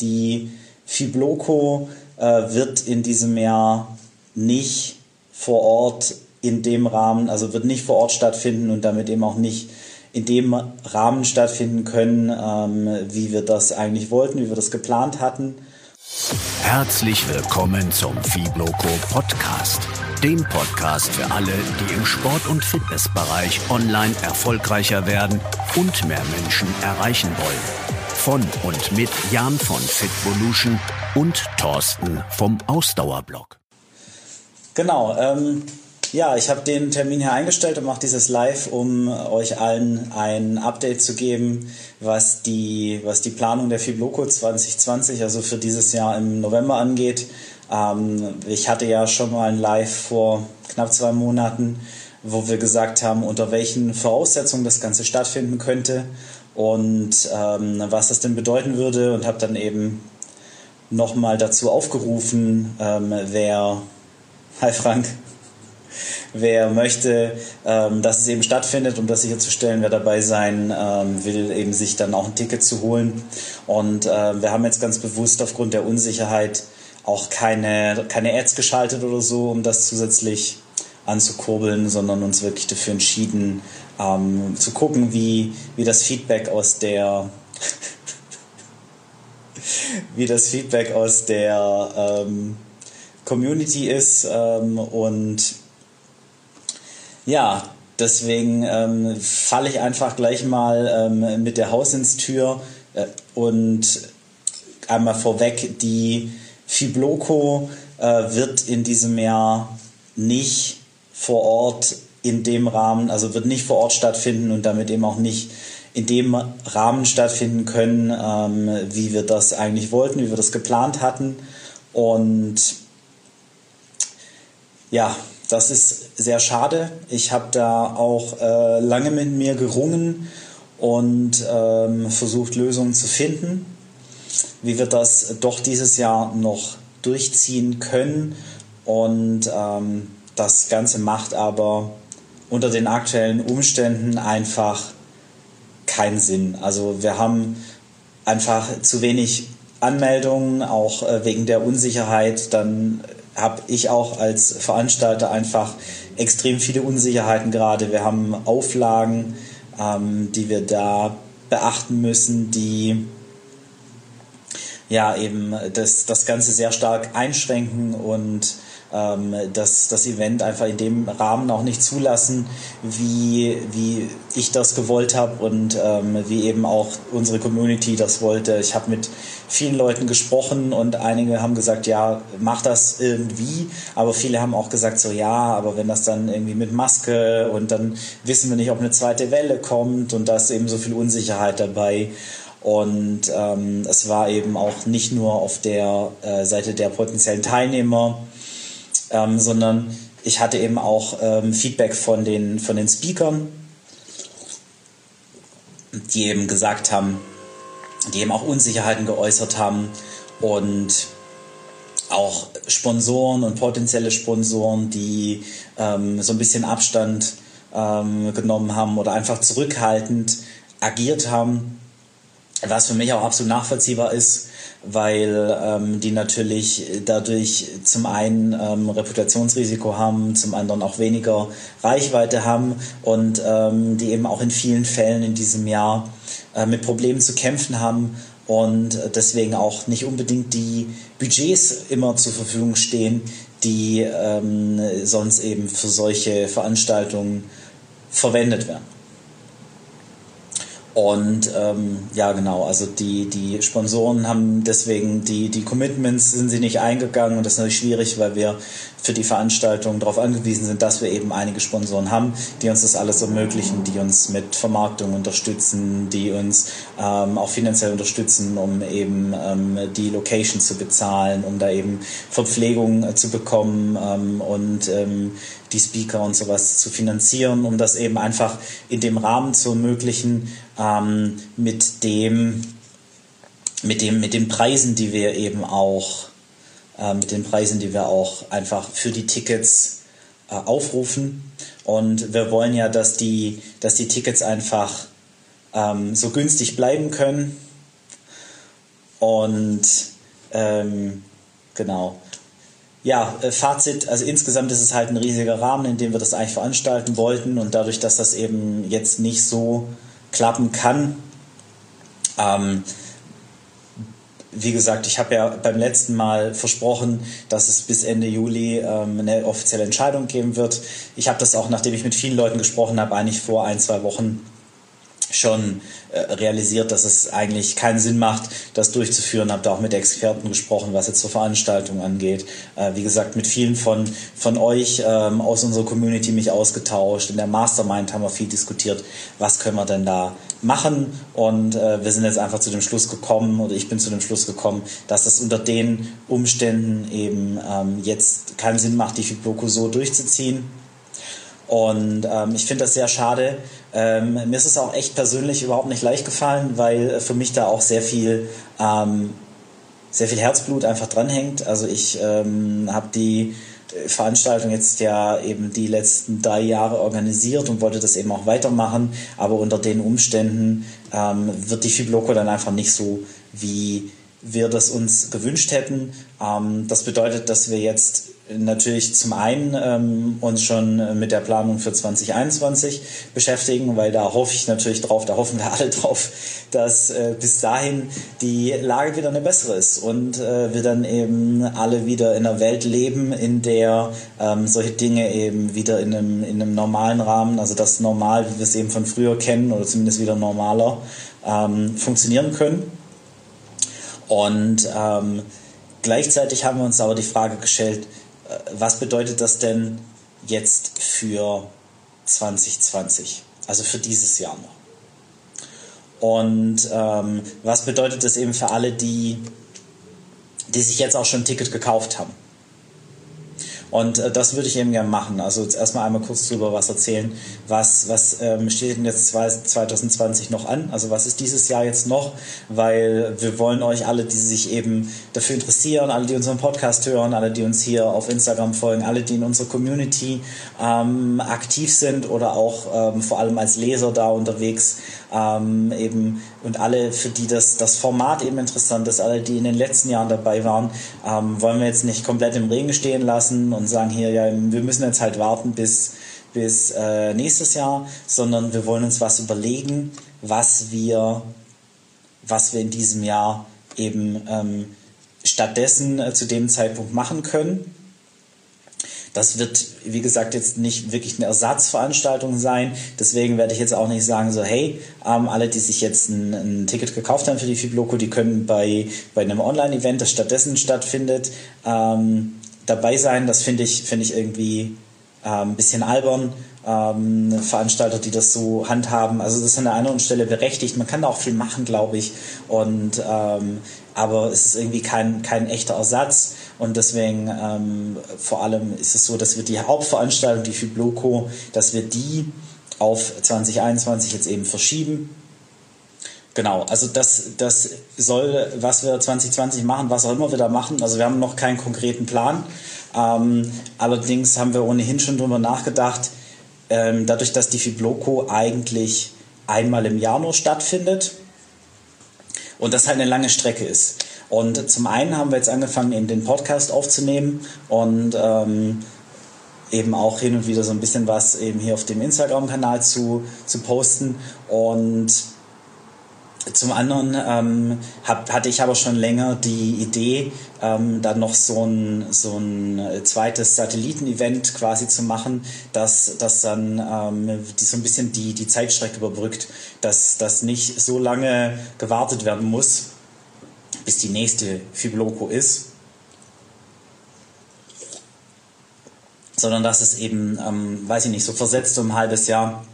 Die Fibloco äh, wird in diesem Jahr nicht vor Ort in dem Rahmen, also wird nicht vor Ort stattfinden und damit eben auch nicht in dem Rahmen stattfinden können, ähm, wie wir das eigentlich wollten, wie wir das geplant hatten. Herzlich willkommen zum Fibloco Podcast, dem Podcast für alle, die im Sport- und Fitnessbereich online erfolgreicher werden und mehr Menschen erreichen wollen. Von und mit Jan von Fitvolution und Thorsten vom Ausdauerblog. Genau, ähm, ja, ich habe den Termin hier eingestellt und mache dieses Live, um euch allen ein Update zu geben, was die, was die Planung der Fibloco 2020, also für dieses Jahr im November angeht. Ähm, ich hatte ja schon mal ein Live vor knapp zwei Monaten, wo wir gesagt haben, unter welchen Voraussetzungen das Ganze stattfinden könnte und ähm, was das denn bedeuten würde und habe dann eben nochmal dazu aufgerufen, ähm, wer, hi Frank, wer möchte, ähm, dass es eben stattfindet, um das sicherzustellen, wer dabei sein ähm, will, eben sich dann auch ein Ticket zu holen. Und äh, wir haben jetzt ganz bewusst aufgrund der Unsicherheit auch keine, keine Ads geschaltet oder so, um das zusätzlich anzukurbeln, sondern uns wirklich dafür entschieden, ähm, zu gucken, wie, wie das Feedback aus der wie das Feedback aus der ähm, Community ist ähm, und ja, deswegen ähm, falle ich einfach gleich mal ähm, mit der Hausintür äh, und einmal vorweg, die Fibloco äh, wird in diesem Jahr nicht vor Ort in dem Rahmen, also wird nicht vor Ort stattfinden und damit eben auch nicht in dem Rahmen stattfinden können, ähm, wie wir das eigentlich wollten, wie wir das geplant hatten. Und ja, das ist sehr schade. Ich habe da auch äh, lange mit mir gerungen und ähm, versucht, Lösungen zu finden, wie wir das doch dieses Jahr noch durchziehen können. Und ähm, das Ganze macht aber unter den aktuellen Umständen einfach keinen Sinn. Also wir haben einfach zu wenig Anmeldungen, auch äh, wegen der Unsicherheit. Dann habe ich auch als Veranstalter einfach extrem viele Unsicherheiten gerade. Wir haben Auflagen, ähm, die wir da beachten müssen, die ja eben das, das Ganze sehr stark einschränken und ähm, das, das Event einfach in dem Rahmen auch nicht zulassen, wie, wie ich das gewollt habe und ähm, wie eben auch unsere Community das wollte. Ich habe mit vielen Leuten gesprochen und einige haben gesagt, ja, mach das irgendwie, aber viele haben auch gesagt, so ja, aber wenn das dann irgendwie mit Maske und dann wissen wir nicht, ob eine zweite Welle kommt und da ist eben so viel Unsicherheit dabei. Und ähm, es war eben auch nicht nur auf der äh, Seite der potenziellen Teilnehmer ähm, sondern ich hatte eben auch ähm, Feedback von den, von den Speakern, die eben gesagt haben, die eben auch Unsicherheiten geäußert haben und auch Sponsoren und potenzielle Sponsoren, die ähm, so ein bisschen Abstand ähm, genommen haben oder einfach zurückhaltend agiert haben, was für mich auch absolut nachvollziehbar ist, weil ähm, die natürlich dadurch zum einen ähm, Reputationsrisiko haben, zum anderen auch weniger Reichweite haben und ähm, die eben auch in vielen Fällen in diesem Jahr äh, mit Problemen zu kämpfen haben und deswegen auch nicht unbedingt die Budgets immer zur Verfügung stehen, die ähm, sonst eben für solche Veranstaltungen verwendet werden. Und ähm, ja, genau, also die, die Sponsoren haben deswegen die, die Commitments sind sie nicht eingegangen und das ist natürlich schwierig, weil wir für die Veranstaltung darauf angewiesen sind, dass wir eben einige Sponsoren haben, die uns das alles ermöglichen, die uns mit Vermarktung unterstützen, die uns ähm, auch finanziell unterstützen, um eben ähm, die Location zu bezahlen, um da eben Verpflegung äh, zu bekommen ähm, und ähm, die Speaker und sowas zu finanzieren, um das eben einfach in dem Rahmen zu ermöglichen, ähm, mit dem mit dem mit den Preisen, die wir eben auch äh, mit den Preisen, die wir auch einfach für die Tickets äh, aufrufen. Und wir wollen ja, dass die dass die Tickets einfach ähm, so günstig bleiben können Und ähm, genau. Ja, äh, Fazit, also insgesamt ist es halt ein riesiger Rahmen, in dem wir das eigentlich veranstalten wollten und dadurch, dass das eben jetzt nicht so klappen kann, ähm, wie gesagt, ich habe ja beim letzten Mal versprochen, dass es bis Ende Juli ähm, eine offizielle Entscheidung geben wird. Ich habe das auch, nachdem ich mit vielen Leuten gesprochen habe, eigentlich vor ein, zwei Wochen schon äh, realisiert, dass es eigentlich keinen Sinn macht, das durchzuführen. Habe da auch mit Experten gesprochen, was jetzt zur Veranstaltung angeht. Äh, wie gesagt, mit vielen von, von euch ähm, aus unserer Community mich ausgetauscht. In der Mastermind haben wir viel diskutiert, was können wir denn da machen. Und äh, wir sind jetzt einfach zu dem Schluss gekommen, oder ich bin zu dem Schluss gekommen, dass es unter den Umständen eben ähm, jetzt keinen Sinn macht, die Fibloco so durchzuziehen. Und ähm, ich finde das sehr schade. Ähm, mir ist es auch echt persönlich überhaupt nicht leicht gefallen, weil für mich da auch sehr viel, ähm, sehr viel Herzblut einfach dranhängt. Also ich ähm, habe die Veranstaltung jetzt ja eben die letzten drei Jahre organisiert und wollte das eben auch weitermachen. Aber unter den Umständen ähm, wird die Fibloco dann einfach nicht so, wie wir das uns gewünscht hätten. Ähm, das bedeutet, dass wir jetzt natürlich zum einen ähm, uns schon mit der Planung für 2021 beschäftigen, weil da hoffe ich natürlich drauf, da hoffen wir alle drauf, dass äh, bis dahin die Lage wieder eine bessere ist und äh, wir dann eben alle wieder in einer Welt leben, in der ähm, solche Dinge eben wieder in einem, in einem normalen Rahmen, also das normal, wie wir es eben von früher kennen oder zumindest wieder normaler, ähm, funktionieren können. Und ähm, gleichzeitig haben wir uns aber die Frage gestellt, äh, was bedeutet das denn jetzt für 2020? Also für dieses Jahr noch. Und ähm, was bedeutet das eben für alle, die, die sich jetzt auch schon ein Ticket gekauft haben? Und äh, das würde ich eben gerne machen. Also jetzt erstmal einmal kurz drüber was erzählen. Was, was ähm, steht denn jetzt 2020 noch an? Also was ist dieses Jahr jetzt noch? Weil wir wollen euch alle, die sich eben dafür interessieren, alle, die unseren Podcast hören, alle, die uns hier auf Instagram folgen, alle, die in unserer Community ähm, aktiv sind oder auch ähm, vor allem als Leser da unterwegs ähm, eben und alle, für die das, das Format eben interessant ist, alle, die in den letzten Jahren dabei waren, ähm, wollen wir jetzt nicht komplett im Regen stehen lassen und sagen hier, ja, wir müssen jetzt halt warten bis, bis äh, nächstes Jahr, sondern wir wollen uns was überlegen, was wir, was wir in diesem Jahr eben ähm, stattdessen äh, zu dem Zeitpunkt machen können das wird, wie gesagt, jetzt nicht wirklich eine Ersatzveranstaltung sein. Deswegen werde ich jetzt auch nicht sagen, so, hey, ähm, alle, die sich jetzt ein, ein, Ticket gekauft haben für die Fibloco, die können bei, bei einem Online-Event, das stattdessen stattfindet, ähm, dabei sein. Das finde ich, finde ich irgendwie ein ähm, bisschen albern. Ähm, Veranstalter, die das so handhaben. Also das ist an der einen Stelle berechtigt. Man kann da auch viel machen, glaube ich. Und ähm, aber es ist irgendwie kein, kein echter Ersatz. Und deswegen ähm, vor allem ist es so, dass wir die Hauptveranstaltung, die Fibloco, dass wir die auf 2021 jetzt eben verschieben. Genau, also das, das soll, was wir 2020 machen, was auch immer wir da machen. Also wir haben noch keinen konkreten Plan. Ähm, allerdings haben wir ohnehin schon darüber nachgedacht, ähm, dadurch, dass die Fibloco eigentlich einmal im Jahr nur stattfindet und das halt eine lange Strecke ist. Und zum einen haben wir jetzt angefangen, eben den Podcast aufzunehmen und ähm, eben auch hin und wieder so ein bisschen was eben hier auf dem Instagram-Kanal zu, zu posten. Und zum anderen ähm, hab, hatte ich aber schon länger die Idee, ähm, dann noch so ein, so ein zweites Satelliten-Event quasi zu machen, dass das dann ähm, die so ein bisschen die, die Zeitstrecke überbrückt, dass das nicht so lange gewartet werden muss, bis die nächste Fibloco ist, sondern dass es eben, ähm, weiß ich nicht, so versetzt um ein halbes Jahr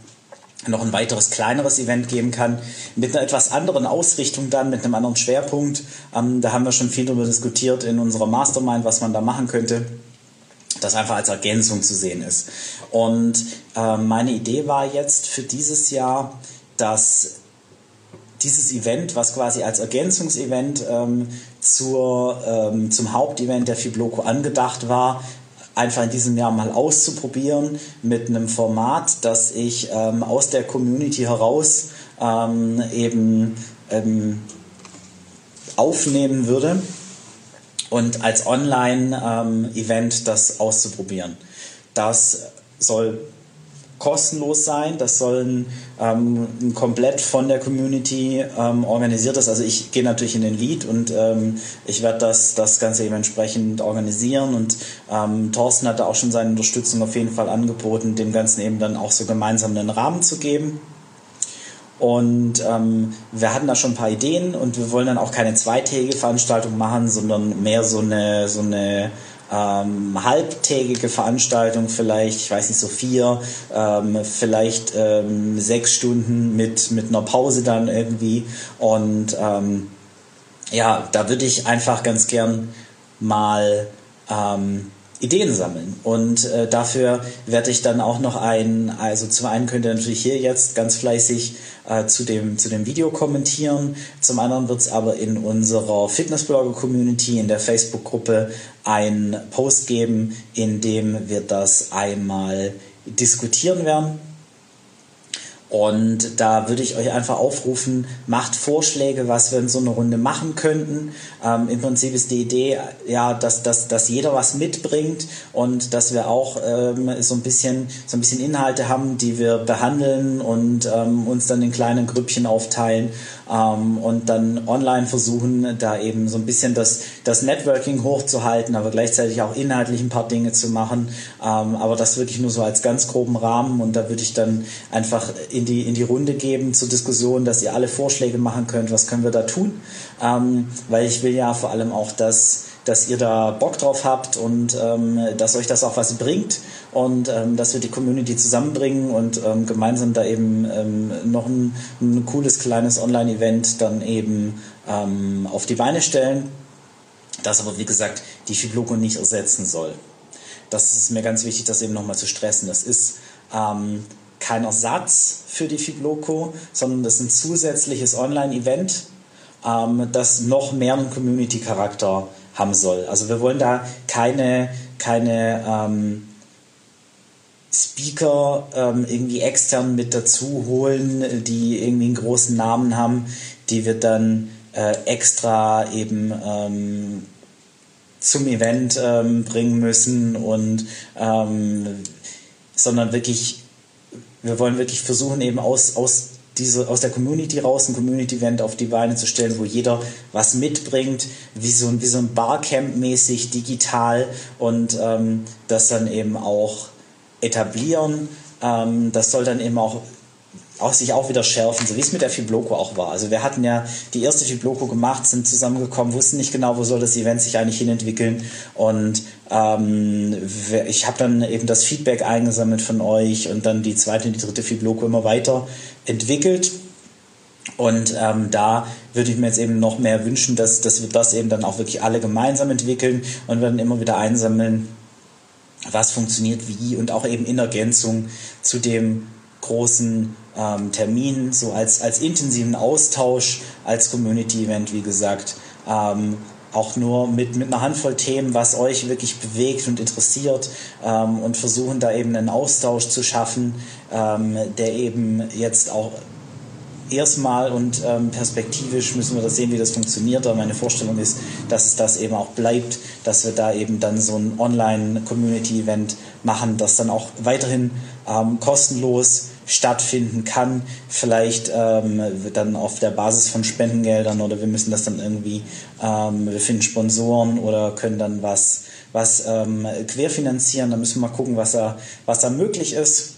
noch ein weiteres kleineres Event geben kann, mit einer etwas anderen Ausrichtung dann, mit einem anderen Schwerpunkt. Ähm, da haben wir schon viel darüber diskutiert in unserer Mastermind, was man da machen könnte, das einfach als Ergänzung zu sehen ist. Und äh, meine Idee war jetzt für dieses Jahr, dass dieses Event, was quasi als Ergänzungsevent ähm, zur, ähm, zum Hauptevent der Fibloco angedacht war, einfach in diesem Jahr mal auszuprobieren mit einem Format, das ich ähm, aus der Community heraus ähm, eben ähm, aufnehmen würde und als Online-Event ähm, das auszuprobieren. Das soll kostenlos sein. Das soll ähm, komplett von der Community ähm, organisiertes. Also ich gehe natürlich in den Lead und ähm, ich werde das, das Ganze eben entsprechend organisieren. Und ähm, Thorsten hat da auch schon seine Unterstützung auf jeden Fall angeboten, dem Ganzen eben dann auch so gemeinsam einen Rahmen zu geben. Und ähm, wir hatten da schon ein paar Ideen und wir wollen dann auch keine zweitägige Veranstaltung machen, sondern mehr so eine, so eine ähm, halbtägige Veranstaltung, vielleicht, ich weiß nicht, so vier, ähm, vielleicht ähm, sechs Stunden mit, mit einer Pause dann irgendwie. Und ähm, ja, da würde ich einfach ganz gern mal ähm, Ideen sammeln. Und äh, dafür werde ich dann auch noch ein, also zum einen könnt ihr natürlich hier jetzt ganz fleißig äh, zu, dem, zu dem Video kommentieren. Zum anderen wird es aber in unserer Fitnessblogger-Community, in der Facebook-Gruppe, ein Post geben, in dem wir das einmal diskutieren werden und da würde ich euch einfach aufrufen, macht Vorschläge, was wir in so einer Runde machen könnten. Ähm, Im Prinzip ist die Idee, ja, dass, dass, dass jeder was mitbringt und dass wir auch ähm, so, ein bisschen, so ein bisschen Inhalte haben, die wir behandeln und ähm, uns dann in kleinen Grüppchen aufteilen ähm, und dann online versuchen, da eben so ein bisschen das, das Networking hochzuhalten, aber gleichzeitig auch inhaltlich ein paar Dinge zu machen. Ähm, aber das wirklich nur so als ganz groben Rahmen und da würde ich dann einfach in die, in die Runde geben zur Diskussion, dass ihr alle Vorschläge machen könnt, was können wir da tun. Ähm, weil ich will ja vor allem auch, dass, dass ihr da Bock drauf habt und ähm, dass euch das auch was bringt und ähm, dass wir die Community zusammenbringen und ähm, gemeinsam da eben ähm, noch ein, ein, cooles kleines Online-Event dann eben ähm, auf die Beine stellen. Das aber, wie gesagt, die Fibloco nicht ersetzen soll. Das ist mir ganz wichtig, das eben nochmal zu stressen. Das ist ähm, kein Ersatz für die Fibloco, sondern das ist ein zusätzliches Online-Event, ähm, das noch mehr einen Community-Charakter haben soll. Also wir wollen da keine, keine ähm, Speaker ähm, irgendwie extern mit dazu holen, die irgendwie einen großen Namen haben, die wir dann äh, extra eben ähm, zum Event ähm, bringen müssen und ähm, sondern wirklich wir wollen wirklich versuchen, eben aus, aus, diese, aus der Community raus ein Community-Event auf die Beine zu stellen, wo jeder was mitbringt, wie so, ein, wie so ein Barcamp-mäßig digital und ähm, das dann eben auch etablieren. Ähm, das soll dann eben auch auch sich auch wieder schärfen, so wie es mit der Fibloco auch war. Also wir hatten ja die erste Fibloco gemacht, sind zusammengekommen, wussten nicht genau, wo soll das Event sich eigentlich hinentwickeln und ähm, ich habe dann eben das Feedback eingesammelt von euch und dann die zweite und die dritte Fibloco immer weiter entwickelt. Und ähm, da würde ich mir jetzt eben noch mehr wünschen, dass, dass wir das eben dann auch wirklich alle gemeinsam entwickeln und werden immer wieder einsammeln, was funktioniert wie und auch eben in Ergänzung zu dem großen ähm, Termin, so als, als intensiven Austausch, als Community-Event, wie gesagt. Ähm, auch nur mit, mit einer Handvoll Themen, was euch wirklich bewegt und interessiert ähm, und versuchen da eben einen Austausch zu schaffen, ähm, der eben jetzt auch erstmal und ähm, perspektivisch müssen wir das sehen, wie das funktioniert. Aber meine Vorstellung ist, dass das eben auch bleibt, dass wir da eben dann so ein Online-Community-Event machen, das dann auch weiterhin ähm, kostenlos stattfinden kann. Vielleicht ähm, dann auf der Basis von Spendengeldern oder wir müssen das dann irgendwie, ähm, wir finden Sponsoren oder können dann was, was ähm, querfinanzieren. Da müssen wir mal gucken, was da, was da möglich ist.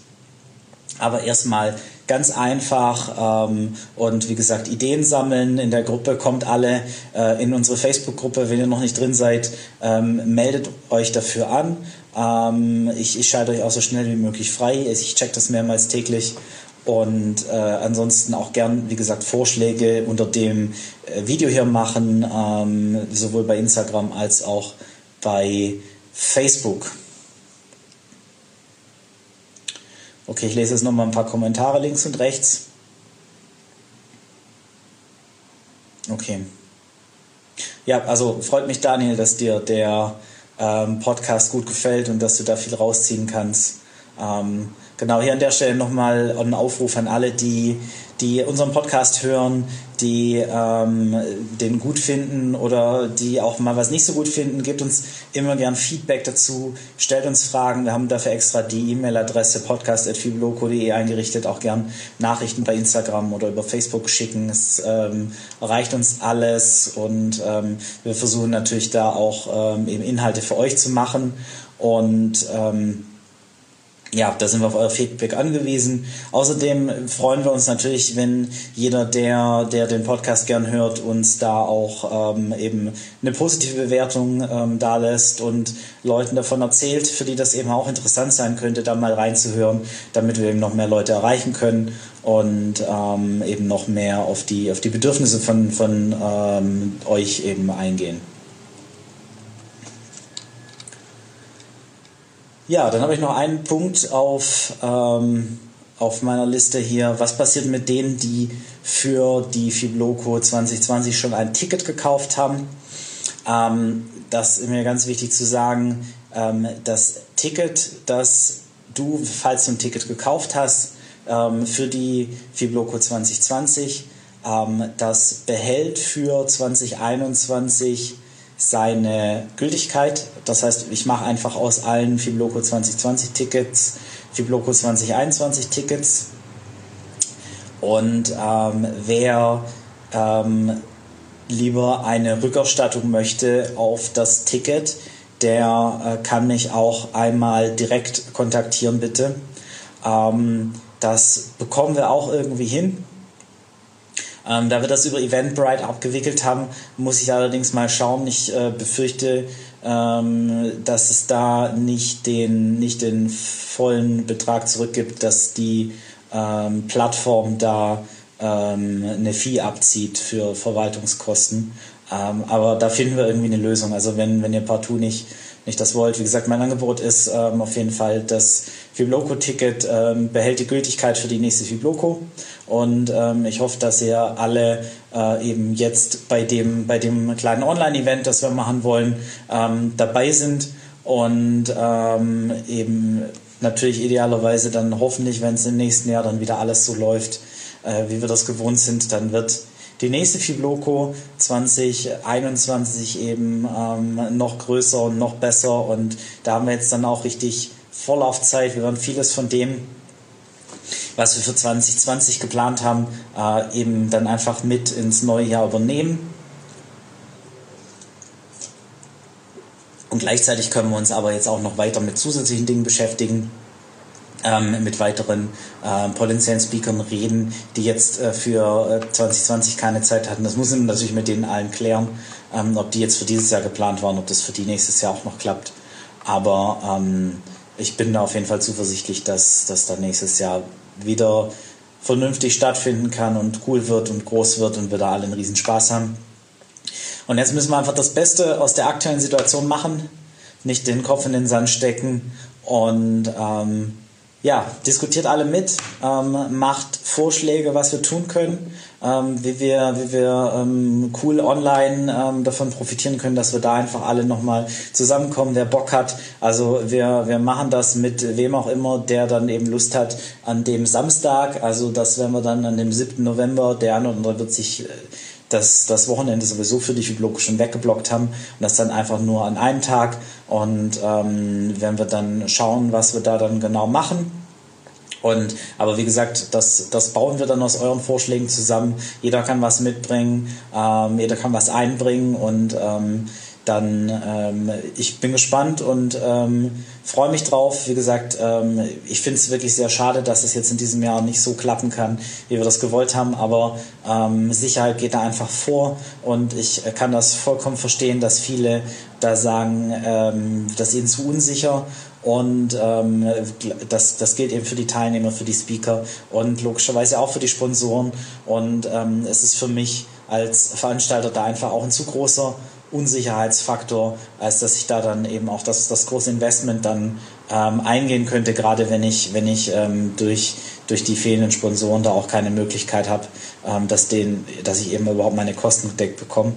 Aber erstmal ganz einfach ähm, und wie gesagt Ideen sammeln in der Gruppe kommt alle äh, in unsere Facebook Gruppe wenn ihr noch nicht drin seid ähm, meldet euch dafür an ähm, ich, ich schalte euch auch so schnell wie möglich frei. Ich check das mehrmals täglich. Und äh, ansonsten auch gern, wie gesagt, Vorschläge unter dem äh, Video hier machen, ähm, sowohl bei Instagram als auch bei Facebook. Okay, ich lese jetzt nochmal ein paar Kommentare links und rechts. Okay. Ja, also freut mich, Daniel, dass dir der ähm, Podcast gut gefällt und dass du da viel rausziehen kannst. Ähm, genau, hier an der Stelle nochmal ein Aufruf an alle, die, die unseren Podcast hören, die ähm, den gut finden oder die auch mal was nicht so gut finden. Gebt uns immer gern Feedback dazu, stellt uns Fragen. Wir haben dafür extra die E-Mail-Adresse podcast.fibloco.de eingerichtet. Auch gern Nachrichten bei Instagram oder über Facebook schicken. Es ähm, erreicht uns alles und ähm, wir versuchen natürlich da auch ähm, eben Inhalte für euch zu machen und ähm, ja, da sind wir auf euer Feedback angewiesen. Außerdem freuen wir uns natürlich, wenn jeder, der, der den Podcast gern hört, uns da auch ähm, eben eine positive Bewertung ähm, da lässt und Leuten davon erzählt, für die das eben auch interessant sein könnte, da mal reinzuhören, damit wir eben noch mehr Leute erreichen können und ähm, eben noch mehr auf die, auf die Bedürfnisse von, von ähm, euch eben eingehen. Ja, dann habe ich noch einen Punkt auf, ähm, auf meiner Liste hier. Was passiert mit denen, die für die Fibloco 2020 schon ein Ticket gekauft haben? Ähm, das ist mir ganz wichtig zu sagen. Ähm, das Ticket, das du, falls du ein Ticket gekauft hast, ähm, für die Fibloco 2020, ähm, das behält für 2021 seine Gültigkeit. Das heißt, ich mache einfach aus allen Fibloco 2020 Tickets Fibloco 2021 Tickets. Und ähm, wer ähm, lieber eine Rückerstattung möchte auf das Ticket, der äh, kann mich auch einmal direkt kontaktieren, bitte. Ähm, das bekommen wir auch irgendwie hin. Ähm, da wir das über Eventbrite abgewickelt haben, muss ich allerdings mal schauen. Ich äh, befürchte, ähm, dass es da nicht den, nicht den vollen Betrag zurückgibt, dass die ähm, Plattform da ähm, eine Fee abzieht für Verwaltungskosten. Ähm, aber da finden wir irgendwie eine Lösung. Also wenn, wenn ihr partout nicht nicht das wollt. Wie gesagt, mein Angebot ist ähm, auf jeden Fall, das Fibloco-Ticket ähm, behält die Gültigkeit für die nächste Fibloco. Und ähm, ich hoffe, dass ihr alle äh, eben jetzt bei dem, bei dem kleinen Online-Event, das wir machen wollen, ähm, dabei sind und ähm, eben natürlich idealerweise dann hoffentlich, wenn es im nächsten Jahr dann wieder alles so läuft, äh, wie wir das gewohnt sind, dann wird die nächste Fibloco 2021 eben ähm, noch größer und noch besser und da haben wir jetzt dann auch richtig Vorlaufzeit. Wir werden vieles von dem, was wir für 2020 geplant haben, äh, eben dann einfach mit ins neue Jahr übernehmen. Und gleichzeitig können wir uns aber jetzt auch noch weiter mit zusätzlichen Dingen beschäftigen ähm, mit weiteren äh, potenziellen Speakern reden, die jetzt äh, für äh, 2020 keine Zeit hatten. Das muss man natürlich mit denen allen klären, ähm, ob die jetzt für dieses Jahr geplant waren, ob das für die nächstes Jahr auch noch klappt. Aber ähm, ich bin da auf jeden Fall zuversichtlich, dass das dann nächstes Jahr wieder vernünftig stattfinden kann und cool wird und groß wird und wir da alle einen riesen Spaß haben. Und jetzt müssen wir einfach das Beste aus der aktuellen Situation machen, nicht den Kopf in den Sand stecken und ähm, ja, diskutiert alle mit, ähm, macht Vorschläge, was wir tun können, ähm, wie wir, wie wir ähm, cool online ähm, davon profitieren können, dass wir da einfach alle nochmal zusammenkommen, wer Bock hat. Also wir, wir machen das mit wem auch immer, der dann eben Lust hat an dem Samstag. Also das werden wir dann an dem 7. November, der eine oder andere wird sich äh, das, das Wochenende sowieso für die Fibloco schon weggeblockt haben und das dann einfach nur an einem Tag und ähm, werden wir dann schauen, was wir da dann genau machen. Und, aber wie gesagt, das, das bauen wir dann aus euren Vorschlägen zusammen. Jeder kann was mitbringen, ähm, jeder kann was einbringen und ähm, dann ähm, ich bin gespannt und ähm, freue mich drauf. Wie gesagt, ähm, ich finde es wirklich sehr schade, dass es jetzt in diesem Jahr nicht so klappen kann, wie wir das gewollt haben, aber ähm, Sicherheit geht da einfach vor. Und ich kann das vollkommen verstehen, dass viele da sagen, ähm, das ist ihnen zu unsicher. Und das, das gilt eben für die Teilnehmer, für die Speaker und logischerweise auch für die Sponsoren. Und es ist für mich als Veranstalter da einfach auch ein zu großer Unsicherheitsfaktor, als dass ich da dann eben auch das, das große Investment dann ähm, eingehen könnte, gerade wenn ich, wenn ich ähm, durch, durch die fehlenden Sponsoren da auch keine Möglichkeit habe, ähm, dass, den, dass ich eben überhaupt meine Kosten gedeckt bekomme.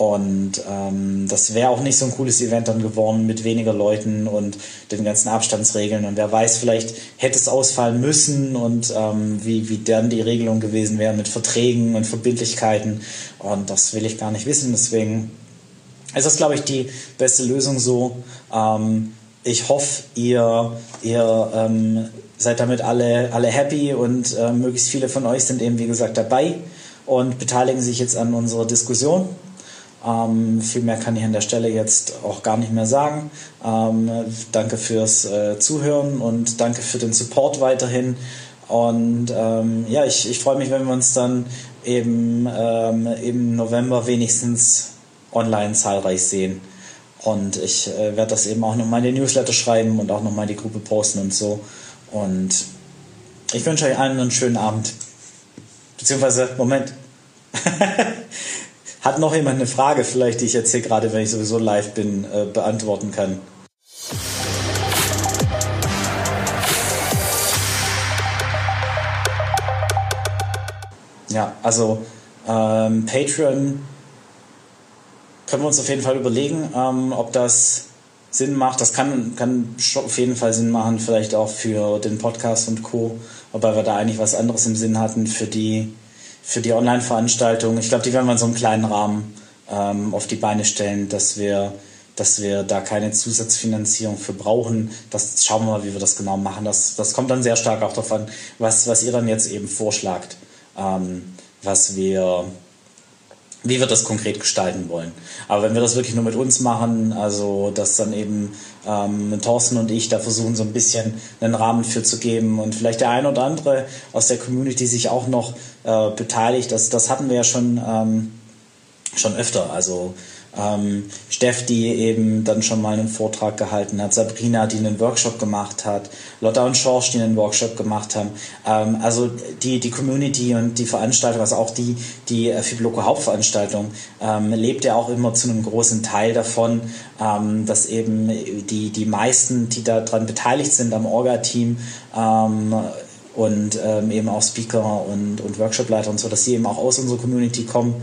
Und ähm, das wäre auch nicht so ein cooles Event dann geworden mit weniger Leuten und den ganzen Abstandsregeln. Und wer weiß, vielleicht hätte es ausfallen müssen und ähm, wie, wie dann die Regelung gewesen wäre mit Verträgen und Verbindlichkeiten. Und das will ich gar nicht wissen. Deswegen ist das, glaube ich, die beste Lösung so. Ähm, ich hoffe, ihr, ihr ähm, seid damit alle, alle happy und äh, möglichst viele von euch sind eben, wie gesagt, dabei und beteiligen sich jetzt an unserer Diskussion. Ähm, viel mehr kann ich an der Stelle jetzt auch gar nicht mehr sagen. Ähm, danke fürs äh, Zuhören und danke für den Support weiterhin. Und ähm, ja, ich, ich freue mich, wenn wir uns dann eben ähm, im November wenigstens online zahlreich sehen. Und ich äh, werde das eben auch nochmal in die Newsletter schreiben und auch nochmal in die Gruppe posten und so. Und ich wünsche euch allen einen schönen Abend. Beziehungsweise, Moment. Hat noch jemand eine Frage, vielleicht, die ich jetzt hier gerade, wenn ich sowieso live bin, äh, beantworten kann? Ja, also ähm, Patreon können wir uns auf jeden Fall überlegen, ähm, ob das Sinn macht. Das kann, kann auf jeden Fall Sinn machen, vielleicht auch für den Podcast und Co. Wobei wir da eigentlich was anderes im Sinn hatten für die für die Online-Veranstaltung. Ich glaube, die werden wir in so einem kleinen Rahmen ähm, auf die Beine stellen, dass wir, dass wir da keine Zusatzfinanzierung für brauchen. Das schauen wir mal, wie wir das genau machen. Das, das kommt dann sehr stark auch an, was, was ihr dann jetzt eben vorschlagt, ähm, was wir wie wir das konkret gestalten wollen. Aber wenn wir das wirklich nur mit uns machen, also dass dann eben ähm, Thorsten und ich da versuchen, so ein bisschen einen Rahmen für zu geben und vielleicht der ein oder andere aus der Community sich auch noch äh, beteiligt, das, das hatten wir ja schon, ähm, schon öfter. Also ähm, Steff, die eben dann schon mal einen Vortrag gehalten hat, Sabrina, die einen Workshop gemacht hat, Lotta und Schorsch, die einen Workshop gemacht haben. Ähm, also die, die Community und die Veranstaltung, also auch die, die äh, Fibloco Hauptveranstaltung, ähm, lebt ja auch immer zu einem großen Teil davon, ähm, dass eben die, die meisten, die daran beteiligt sind am Orga-Team, ähm, und ähm, eben auch Speaker und, und Workshopleiter und so, dass sie eben auch aus unserer Community kommen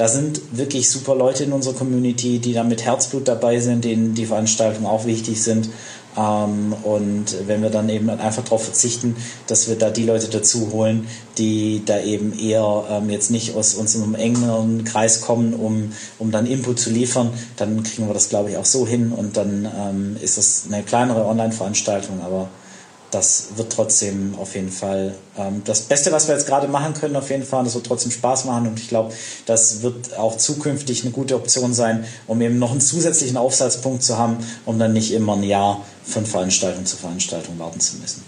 da sind wirklich super Leute in unserer Community, die da mit Herzblut dabei sind, denen die Veranstaltungen auch wichtig sind. Ähm, und wenn wir dann eben einfach darauf verzichten, dass wir da die Leute dazu holen, die da eben eher ähm, jetzt nicht aus unserem engeren Kreis kommen, um, um dann Input zu liefern, dann kriegen wir das, glaube ich, auch so hin und dann ähm, ist das eine kleinere Online-Veranstaltung, aber das wird trotzdem auf jeden Fall ähm, das Beste, was wir jetzt gerade machen können, auf jeden Fall. Das wird trotzdem Spaß machen und ich glaube, das wird auch zukünftig eine gute Option sein, um eben noch einen zusätzlichen Aufsatzpunkt zu haben, um dann nicht immer ein Jahr von Veranstaltung zu Veranstaltung warten zu müssen.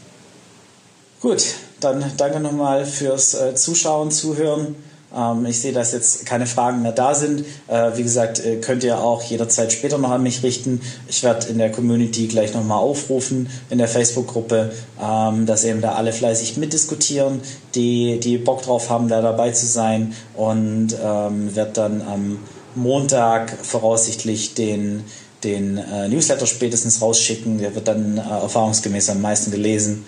Gut, dann danke nochmal fürs äh, Zuschauen, Zuhören. Ähm, ich sehe, dass jetzt keine Fragen mehr da sind. Äh, wie gesagt, äh, könnt ihr auch jederzeit später noch an mich richten. Ich werde in der Community gleich nochmal aufrufen, in der Facebook-Gruppe, ähm, dass eben da alle fleißig mitdiskutieren, die, die Bock drauf haben, da dabei zu sein und ähm, werde dann am Montag voraussichtlich den den äh, Newsletter spätestens rausschicken. Der wird dann äh, erfahrungsgemäß am meisten gelesen.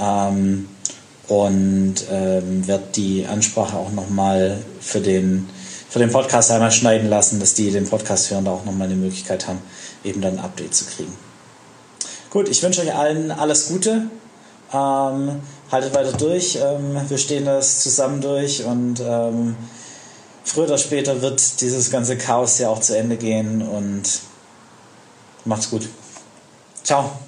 Ähm, und ähm, werde die Ansprache auch nochmal für den, für den Podcast einmal schneiden lassen, dass die den Podcast hören da auch nochmal eine Möglichkeit haben, eben dann ein Update zu kriegen. Gut, ich wünsche euch allen alles Gute. Ähm, haltet weiter durch. Ähm, wir stehen das zusammen durch und ähm, früher oder später wird dieses ganze Chaos ja auch zu Ende gehen und macht's gut. Ciao.